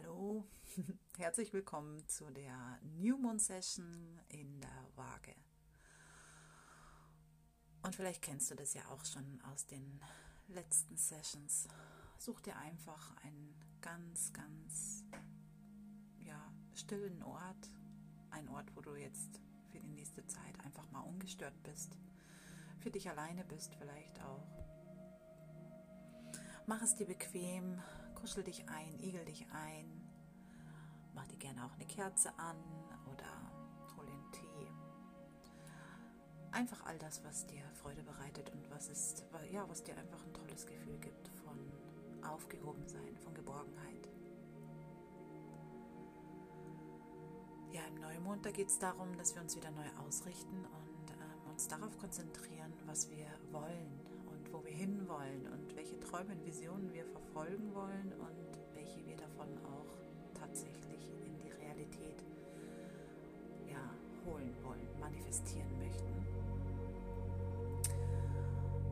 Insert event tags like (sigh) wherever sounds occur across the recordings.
Hallo, (laughs) herzlich willkommen zu der New Moon Session in der Waage. Und vielleicht kennst du das ja auch schon aus den letzten Sessions. Such dir einfach einen ganz, ganz ja, stillen Ort, einen Ort, wo du jetzt für die nächste Zeit einfach mal ungestört bist, für dich alleine bist vielleicht auch. Mach es dir bequem, kuschel dich ein, igel dich ein, mach dir gerne auch eine Kerze an oder hol den Tee. Einfach all das, was dir Freude bereitet und was ist, ja, was dir einfach ein tolles Gefühl gibt von Aufgehobensein, von Geborgenheit. Ja, im Neumond, da geht es darum, dass wir uns wieder neu ausrichten und ähm, uns darauf konzentrieren, was wir wollen und wo wir hinwollen und welche Träume und Visionen wir verfolgen wollen und welche wir davon auch holen wollen, manifestieren möchten.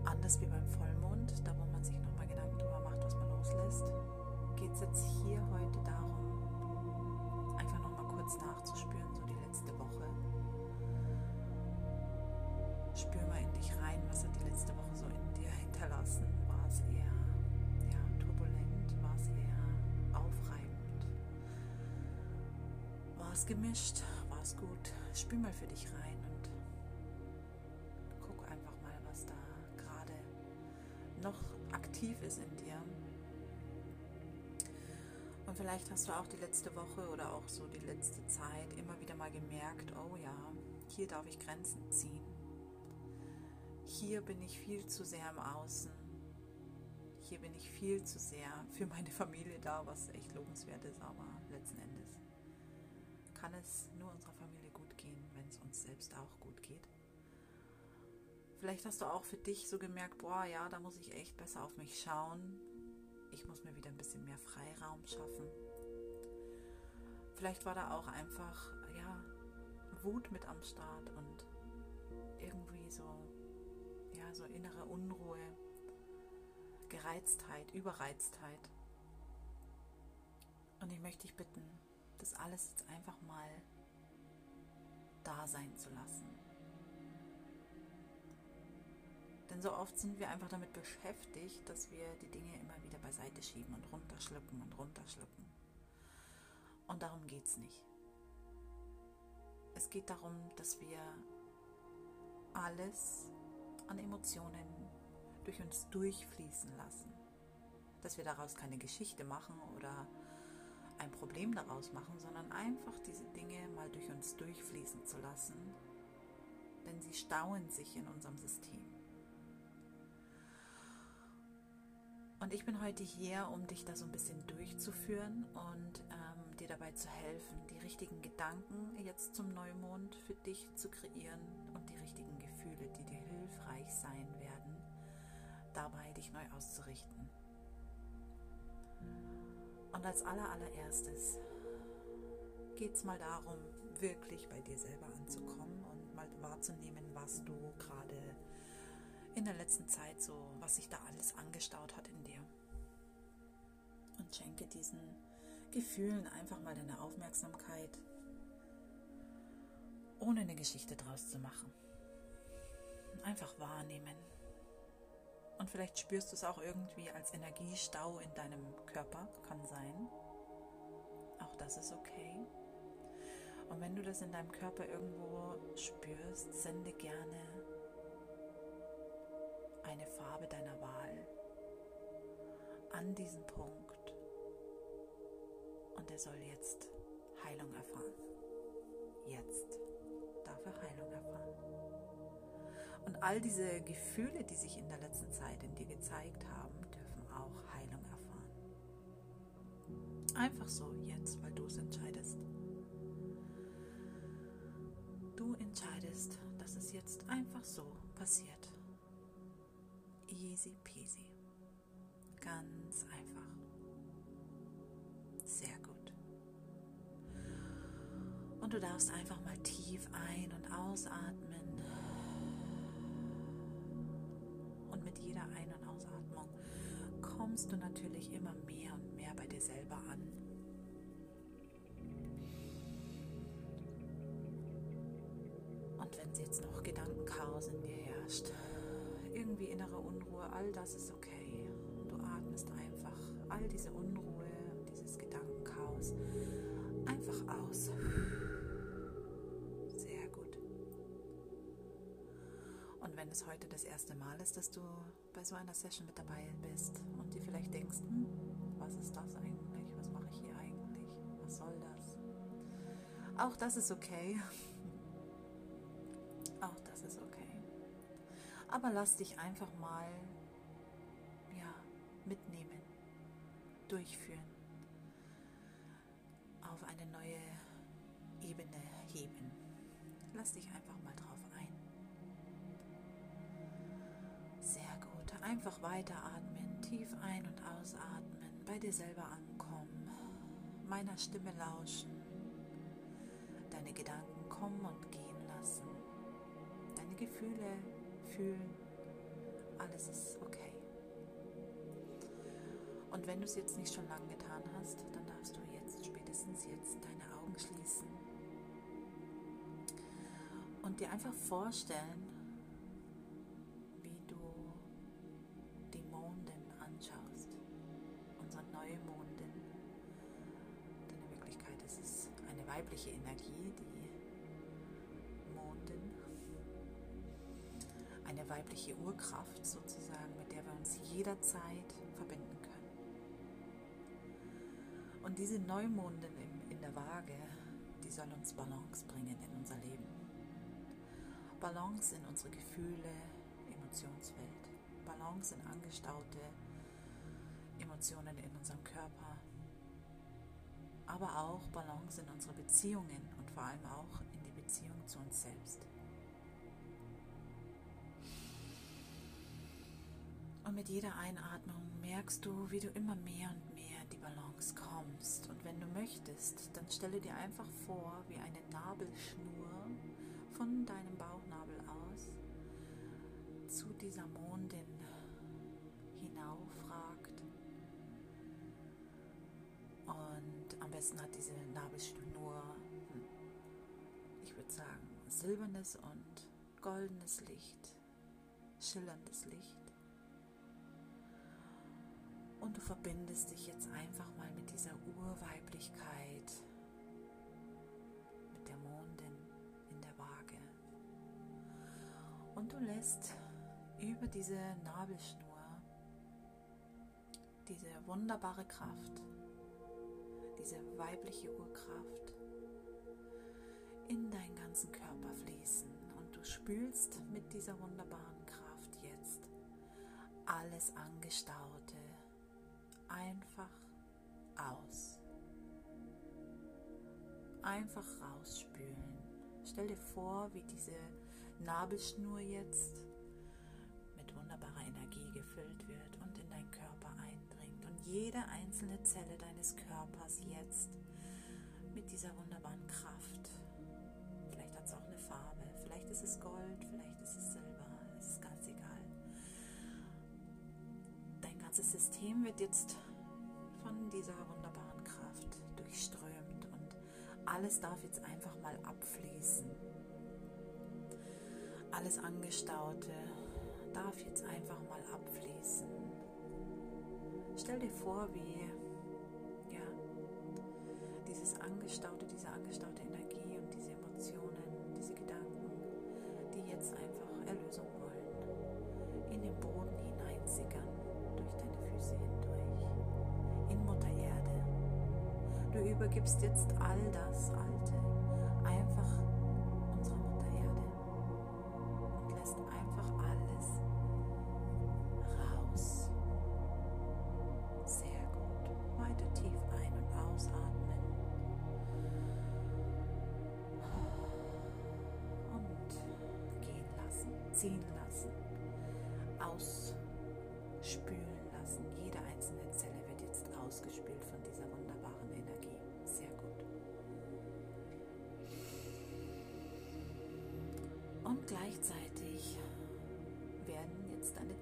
Anders wie beim Vollmond, da wo man sich nochmal Gedanken darüber macht, was man loslässt, geht es jetzt hier heute darum, einfach nochmal kurz nachzuspüren, so die letzte Woche. Spür mal in dich rein, was hat die letzte Woche so in dir hinterlassen. War es eher ja, turbulent? War es eher aufreibend? War es gemischt? Es gut? Spür mal für dich rein und guck einfach mal, was da gerade noch aktiv ist in dir. Und vielleicht hast du auch die letzte Woche oder auch so die letzte Zeit immer wieder mal gemerkt, oh ja, hier darf ich Grenzen ziehen. Hier bin ich viel zu sehr im Außen. Hier bin ich viel zu sehr für meine Familie da, was echt lobenswert ist, aber letzten Endes kann es nur unserer Familie gut gehen, wenn es uns selbst auch gut geht. Vielleicht hast du auch für dich so gemerkt, boah, ja, da muss ich echt besser auf mich schauen ich muss mir wieder ein bisschen mehr Freiraum schaffen. Vielleicht war da auch einfach, ja, Wut mit am Start und irgendwie so, ja, so innere Unruhe, Gereiztheit, Überreiztheit. Und ich möchte dich bitten, das alles jetzt einfach mal da sein zu lassen. Denn so oft sind wir einfach damit beschäftigt, dass wir die Dinge immer wieder beiseite schieben und runterschlucken und runterschlucken. Und darum geht es nicht. Es geht darum, dass wir alles an Emotionen durch uns durchfließen lassen. Dass wir daraus keine Geschichte machen oder ein Problem daraus machen, sondern einfach diese Dinge mal durch uns durchfließen zu lassen, denn sie stauen sich in unserem System. Und ich bin heute hier, um dich da so ein bisschen durchzuführen und ähm, dir dabei zu helfen, die richtigen Gedanken jetzt zum Neumond für dich zu kreieren und die richtigen Gefühle, die dir hilfreich sein werden, dabei dich neu auszurichten. Und als allererstes geht es mal darum, wirklich bei dir selber anzukommen und mal wahrzunehmen, was du gerade in der letzten Zeit so, was sich da alles angestaut hat in dir. Und schenke diesen Gefühlen einfach mal deine Aufmerksamkeit, ohne eine Geschichte draus zu machen. Einfach wahrnehmen. Und vielleicht spürst du es auch irgendwie als Energiestau in deinem Körper, kann sein. Auch das ist okay. Und wenn du das in deinem Körper irgendwo spürst, sende gerne eine Farbe deiner Wahl an diesen Punkt und er soll jetzt Heilung erfahren. Jetzt darf er Heilung erfahren. Und all diese Gefühle, die sich in der letzten Zeit in dir gezeigt haben, dürfen auch Heilung erfahren. Einfach so jetzt, weil du es entscheidest. Du entscheidest, dass es jetzt einfach so passiert. Easy peasy. Ganz einfach. Sehr gut. Und du darfst einfach mal tief ein- und ausatmen. kommst du natürlich immer mehr und mehr bei dir selber an. Und wenn es jetzt noch Gedankenchaos in dir herrscht, irgendwie innere Unruhe, all das ist okay. Du atmest einfach all diese Unruhe dieses Gedankenchaos einfach aus. Wenn es heute das erste Mal ist, dass du bei so einer Session mit dabei bist und dir vielleicht denkst, hm, was ist das eigentlich? Was mache ich hier eigentlich? Was soll das? Auch das ist okay. (laughs) Auch das ist okay. Aber lass dich einfach mal ja, mitnehmen, durchführen, auf eine neue Ebene heben. Lass dich einfach mal drauf ein. Sehr gut. Einfach weiteratmen, tief ein- und ausatmen, bei dir selber ankommen, meiner Stimme lauschen, deine Gedanken kommen und gehen lassen deine Gefühle fühlen. Alles ist okay. Und wenn du es jetzt nicht schon lange getan hast, dann darfst du jetzt, spätestens jetzt, deine Augen schließen und dir einfach vorstellen, weibliche Urkraft sozusagen, mit der wir uns jederzeit verbinden können. Und diese Neumondin in, der Waage, die soll uns Balance bringen in unser Leben. Balance in unsere Gefühle, Emotionswelt, Balance in angestaute Emotionen in unserem Körper, aber auch Balance in unsere Beziehungen und vor allem auch in die Beziehung zu uns selbst. Und mit jeder Einatmung merkst du, wie du immer mehr und mehr in die Balance kommst. Und wenn du möchtest, dann stelle dir einfach vor, wie eine Nabelschnur von deinem Bauchnabel aus zu dieser Mondin hinaufragt. Und am besten hat diese Nabelschnur, ich würde sagen, silbernes und goldenes Licht, schillerndes Licht. Und du verbindest dich jetzt einfach mal mit dieser Urweiblichkeit, mit der Mondin in der Waage. Und du lässt über diese Nabelschnur diese wunderbare Kraft, diese weibliche Urkraft in deinen ganzen Körper fließen. Und du spülst mit dieser wunderbaren Kraft jetzt alles Angestaute einfach aus. Einfach rausspülen. Stell dir vor, wie diese Nabelschnur jetzt mit wunderbarer Energie gefüllt wird und in deinen Körper eindringt. Und jede einzelne Zelle deines Körpers jetzt mit dieser wunderbaren Kraft. Vielleicht hat es auch eine Farbe, vielleicht ist es Gold, vielleicht ist es Silber, es ist ganz egal ganze System wird jetzt von dieser wunderbaren Kraft durchströmt und alles darf jetzt einfach mal abfließen. Alles Angestaute darf jetzt einfach mal abfließen. Stell dir vor, wie ja, dieses angestaute, diese angestaute Energie und diese Emotionen, diese Gedanken, die jetzt einfach Erlösung wollen, in den Boden übergibst jetzt all das Alte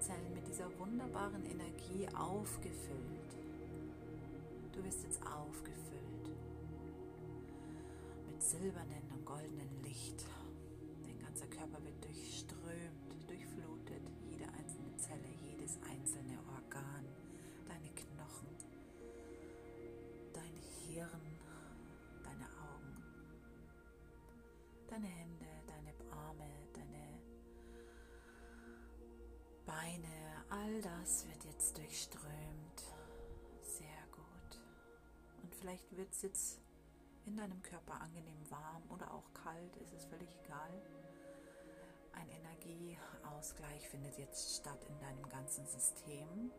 jetzt deine Zellen mit dieser wunderbaren Energie aufgefüllt. Du wirst jetzt aufgefüllt mit silbernen und goldenen Licht. Dein ganzer Körper wird durchströmt, durchflutet, Beine, all das wird jetzt durchströmt. Sehr gut. Und vielleicht wird es jetzt in deinem Körper angenehm warm oder auch kalt, ist es völlig egal. Ein Energieausgleich findet jetzt statt in deinem ganzen System.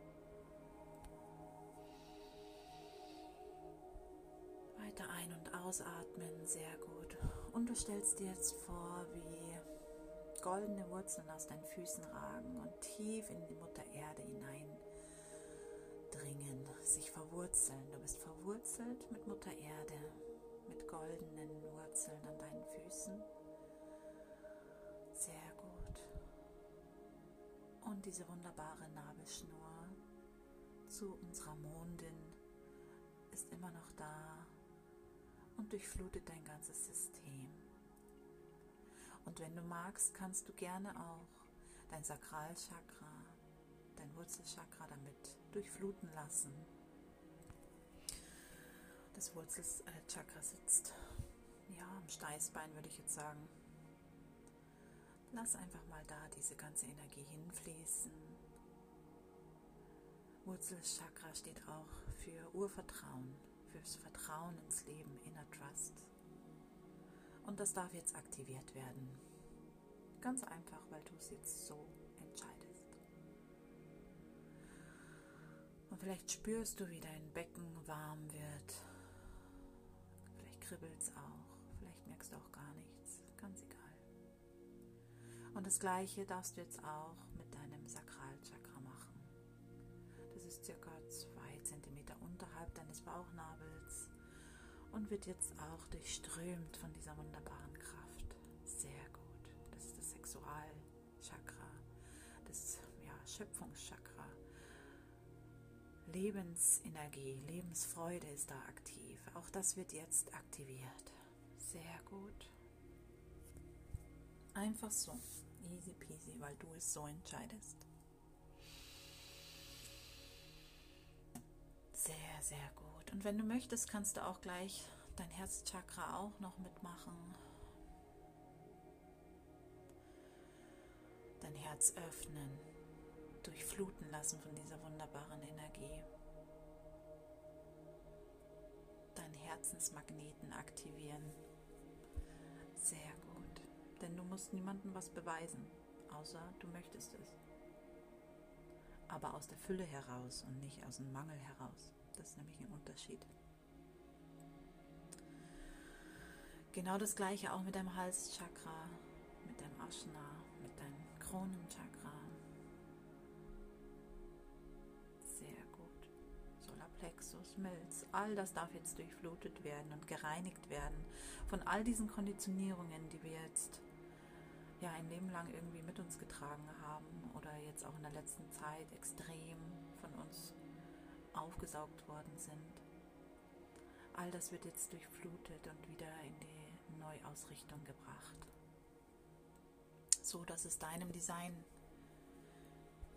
Weiter ein- und ausatmen, sehr gut. Und du stellst dir jetzt vor, wie goldene Wurzeln aus deinen Füßen ragen und tief in die Mutter Erde hineindringen, sich verwurzeln. Du bist verwurzelt mit Mutter Erde mit goldenen Wurzeln an deinen Füßen. Sehr gut. Und diese wunderbare Nabelschnur zu unserer Mondin ist immer noch da und durchflutet dein ganzes System. Und wenn du magst, kannst du gerne auch dein Sakralchakra, dein Wurzelchakra damit durchfluten lassen das Wurzelchakra sitzt. Ja, am Steißbein würde ich jetzt sagen. Lass einfach mal da diese ganze Energie hinfließen. Wurzelchakra steht auch für Urvertrauen, fürs Vertrauen ins Leben, Inner Trust. Und das darf jetzt aktiviert werden. Ganz einfach, weil du es jetzt so entscheidest. Und vielleicht spürst du, wie dein Becken warm wird kribbelt es auch. Vielleicht merkst du auch gar nichts. Ganz egal. Und das gleiche darfst du jetzt auch mit deinem Sakralchakra machen. Das ist circa zwei Zentimeter unterhalb deines Bauchnabels und wird jetzt auch durchströmt von dieser wunderbaren Kraft. Sehr gut. Das ist das Sexualchakra, das ja, Schöpfungschakra. Lebensenergie, Lebensfreude ist da aktiv. Auch das wird jetzt aktiviert. Sehr gut. Einfach so. Easy peasy, weil du es so entscheidest. Sehr, sehr gut. Und wenn du möchtest, kannst du auch gleich dein Herzchakra auch noch mitmachen. Dein Herz öffnen durchfluten lassen von dieser wunderbaren Energie. Deinen Herzensmagneten aktivieren. Sehr gut. Denn du musst niemandem was beweisen, außer du möchtest es. Aber aus der Fülle heraus und nicht aus dem Mangel heraus. Das ist nämlich ein Unterschied. Genau das gleiche auch mit deinem Halschakra, mit deinem Ashna, mit deinem Kronenchakra, Plexus, Milz, all das darf jetzt durchflutet werden und gereinigt werden von all diesen Konditionierungen, die wir jetzt ja ein Leben lang irgendwie mit uns getragen haben oder jetzt auch in der letzten Zeit extrem von uns aufgesaugt worden sind. All das wird jetzt durchflutet und wieder in die Neuausrichtung gebracht, so dass es deinem Design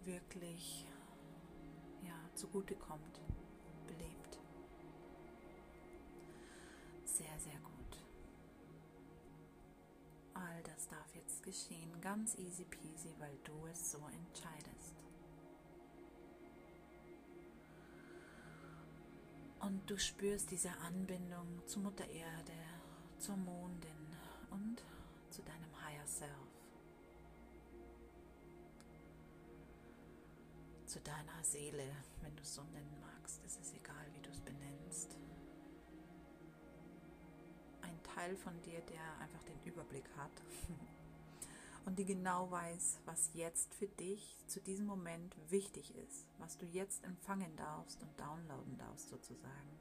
wirklich ja, zugute kommt belebt. Sehr, sehr gut. All das darf jetzt geschehen, ganz easy peasy, weil du es so entscheidest. Und du spürst diese Anbindung zur Mutter Erde, zur Mondin und zu deinem Higher Self. zu deiner Seele, wenn du es so nennen magst. Es ist egal, wie du es benennst. Ein Teil von dir, der einfach den Überblick hat (laughs) und die genau weiß, was jetzt für dich zu diesem Moment wichtig ist, was du jetzt empfangen darfst und downloaden darfst sozusagen.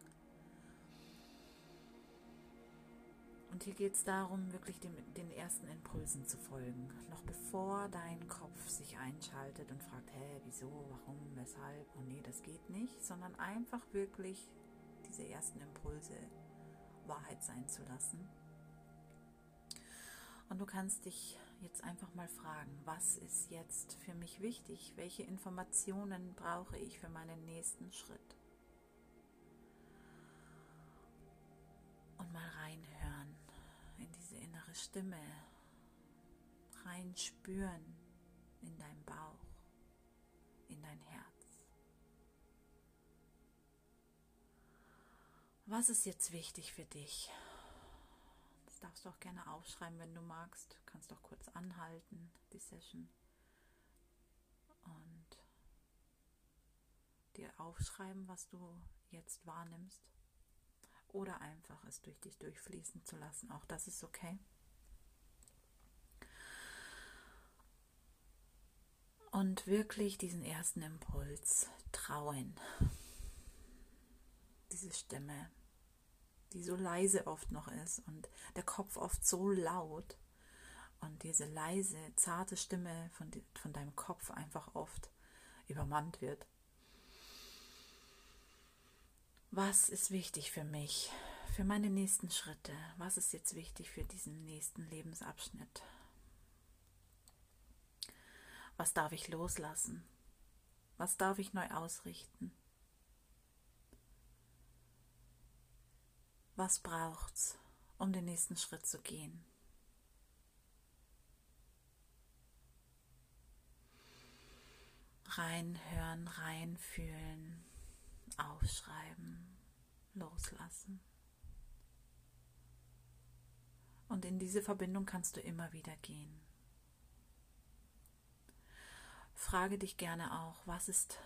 Und hier geht es darum, wirklich dem, den ersten Impulsen zu folgen. Noch bevor dein Kopf sich einschaltet und fragt, hä, wieso, warum, weshalb, oh nee, das geht nicht, sondern einfach wirklich diese ersten Impulse Wahrheit sein zu lassen. Und du kannst dich jetzt einfach mal fragen, was ist jetzt für mich wichtig? Welche Informationen brauche ich für meinen nächsten Schritt? Und mal reinhören in diese innere Stimme, reinspüren in dein Bauch, in dein Herz. Was ist jetzt wichtig für dich? Das darfst du auch gerne aufschreiben, wenn du magst. Du kannst auch kurz anhalten, die Session. Und dir aufschreiben, was du jetzt wahrnimmst. Oder einfach es durch dich durchfließen zu lassen. Auch das ist okay. Und wirklich diesen ersten Impuls trauen. Diese Stimme die so leise oft noch ist und der Kopf oft so laut und diese leise, zarte Stimme von, von deinem Kopf einfach oft übermannt wird. Was ist wichtig für mich, für meine nächsten Schritte? Was ist jetzt wichtig für diesen nächsten Lebensabschnitt? Was darf ich loslassen? Was darf ich neu ausrichten? Was braucht's, um den nächsten Schritt zu gehen? Reinhören, reinfühlen, aufschreiben, loslassen. Und in diese Verbindung kannst du immer wieder gehen. Frage dich gerne auch, was ist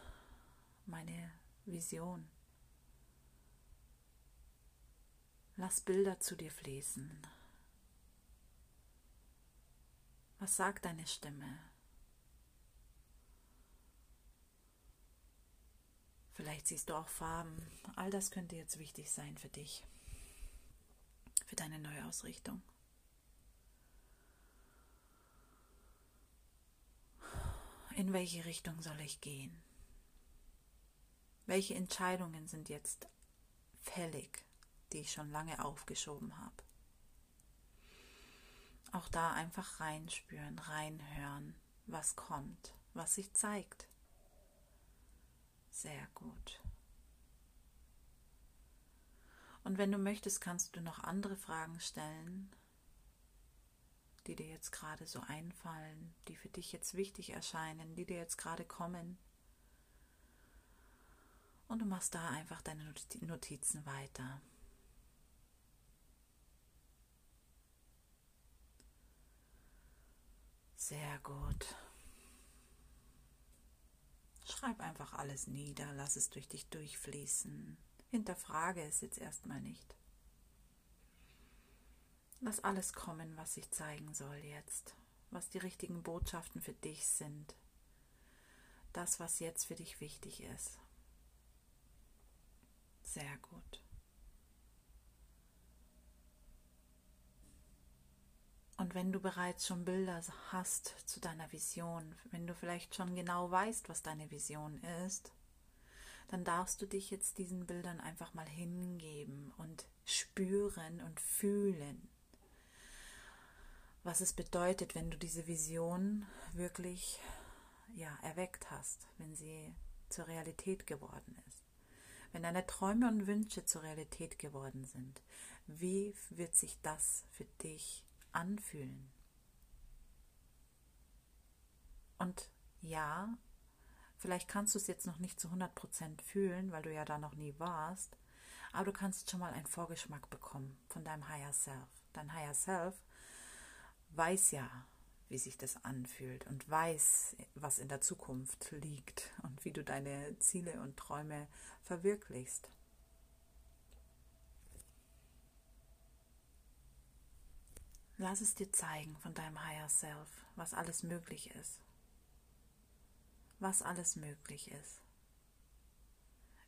meine Vision? Lass Bilder zu dir fließen. Was sagt deine Stimme? Vielleicht siehst du auch Farben. All das könnte jetzt wichtig sein für dich, für deine Neuausrichtung. In welche Richtung soll ich gehen? Welche Entscheidungen sind jetzt fällig? Die ich schon lange aufgeschoben habe. Auch da einfach reinspüren, reinhören, was kommt, was sich zeigt. Sehr gut. Und wenn du möchtest, kannst du noch andere Fragen stellen, die dir jetzt gerade so einfallen, die für dich jetzt wichtig erscheinen, die dir jetzt gerade kommen. Und du machst da einfach deine Notizen weiter. Sehr gut. Schreib einfach alles nieder, lass es durch dich durchfließen. Hinterfrage es jetzt erstmal nicht. Lass alles kommen, was sich zeigen soll jetzt, was die richtigen Botschaften für dich sind. Das, was jetzt für dich wichtig ist. Sehr gut. Und wenn du bereits schon Bilder hast zu deiner Vision, wenn du vielleicht schon genau weißt, was deine Vision ist, dann darfst du dich jetzt diesen Bildern einfach mal hingeben und spüren und fühlen, was es bedeutet, wenn du diese Vision wirklich ja, erweckt hast, wenn sie zur Realität geworden ist. Wenn deine Träume und Wünsche zur Realität geworden sind, wie wird sich das für dich anfühlen. Und ja, vielleicht kannst du es jetzt noch nicht zu 100% fühlen, weil du ja da noch nie warst, aber du kannst schon mal einen Vorgeschmack bekommen von deinem Higher Self. Dein Higher Self weiß ja, wie sich das anfühlt und weiß, was in der Zukunft liegt und wie du deine Ziele und Träume verwirklichst. Lass es dir zeigen von deinem Higher Self, was alles möglich ist. Was alles möglich ist.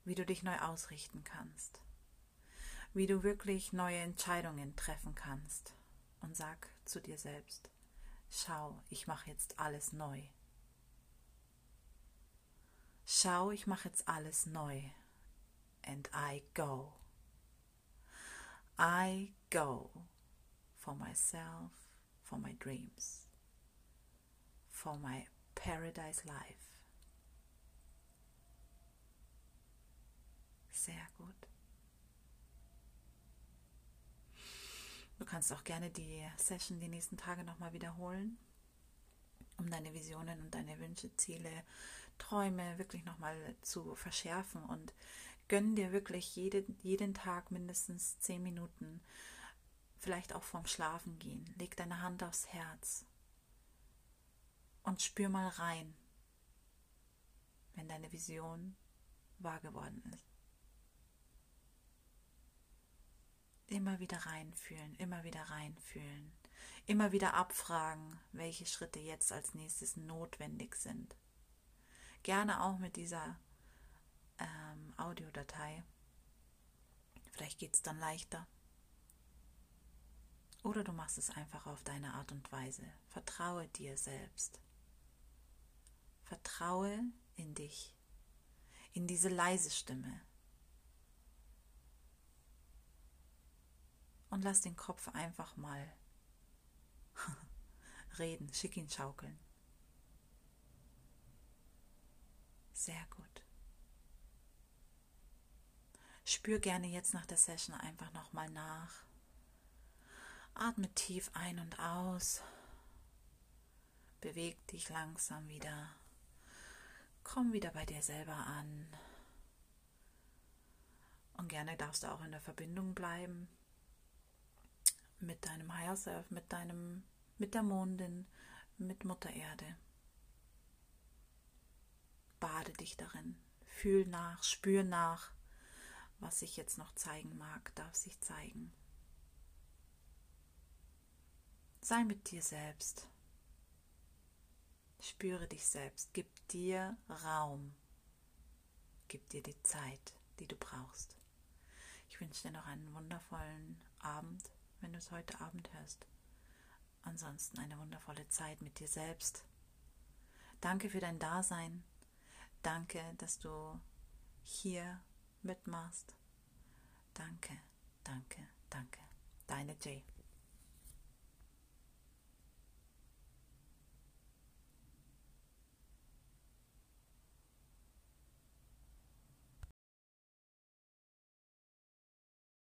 Wie du dich neu ausrichten kannst. Wie du wirklich neue Entscheidungen treffen kannst. Und sag zu dir selbst, schau, ich mache jetzt alles neu. Schau, ich mache jetzt alles neu. And I go. I go for myself, for my dreams. for my paradise life. Sehr gut. Du kannst auch gerne die Session die nächsten Tage nochmal wiederholen, um deine Visionen und deine Wünsche, Ziele, Träume wirklich nochmal zu verschärfen und gönn dir wirklich jede, jeden Tag mindestens zehn Minuten, vielleicht auch vorm Schlafen gehen. Leg deine Hand aufs Herz und spür mal rein, wenn deine Vision wahr geworden ist. Immer wieder reinfühlen, immer wieder reinfühlen. Immer wieder abfragen, welche Schritte jetzt als nächstes notwendig sind. Gerne auch mit dieser ähm, Audiodatei. Vielleicht geht es dann leichter. Oder du machst es einfach auf deine Art und Weise. Vertraue dir selbst. Vertraue in dich, in diese leise Stimme, und lass den Kopf einfach mal (laughs) reden, schick ihn schaukeln. Sehr gut. Spür gerne jetzt nach der Session einfach nochmal nach. Atme tief ein und aus. Beweg dich langsam wieder. Komm wieder bei dir selber an. Und gerne darfst du auch in der Verbindung bleiben mit deinem Higher Self, mit deinem, mit der Mondin, mit Mutter Erde. Bade dich darin, fühl nach, spür nach, was sich jetzt noch zeigen mag, darf sich zeigen. Sei mit dir selbst. Spüre dich selbst. Gib dir Raum. Gib dir die Zeit, die du brauchst. Ich wünsche dir noch einen wundervollen Abend wenn du es heute Abend hörst. Ansonsten eine wundervolle Zeit mit dir selbst. Danke für dein Dasein. Danke, dass du hier mitmachst. Danke, danke, danke. Deine Jay.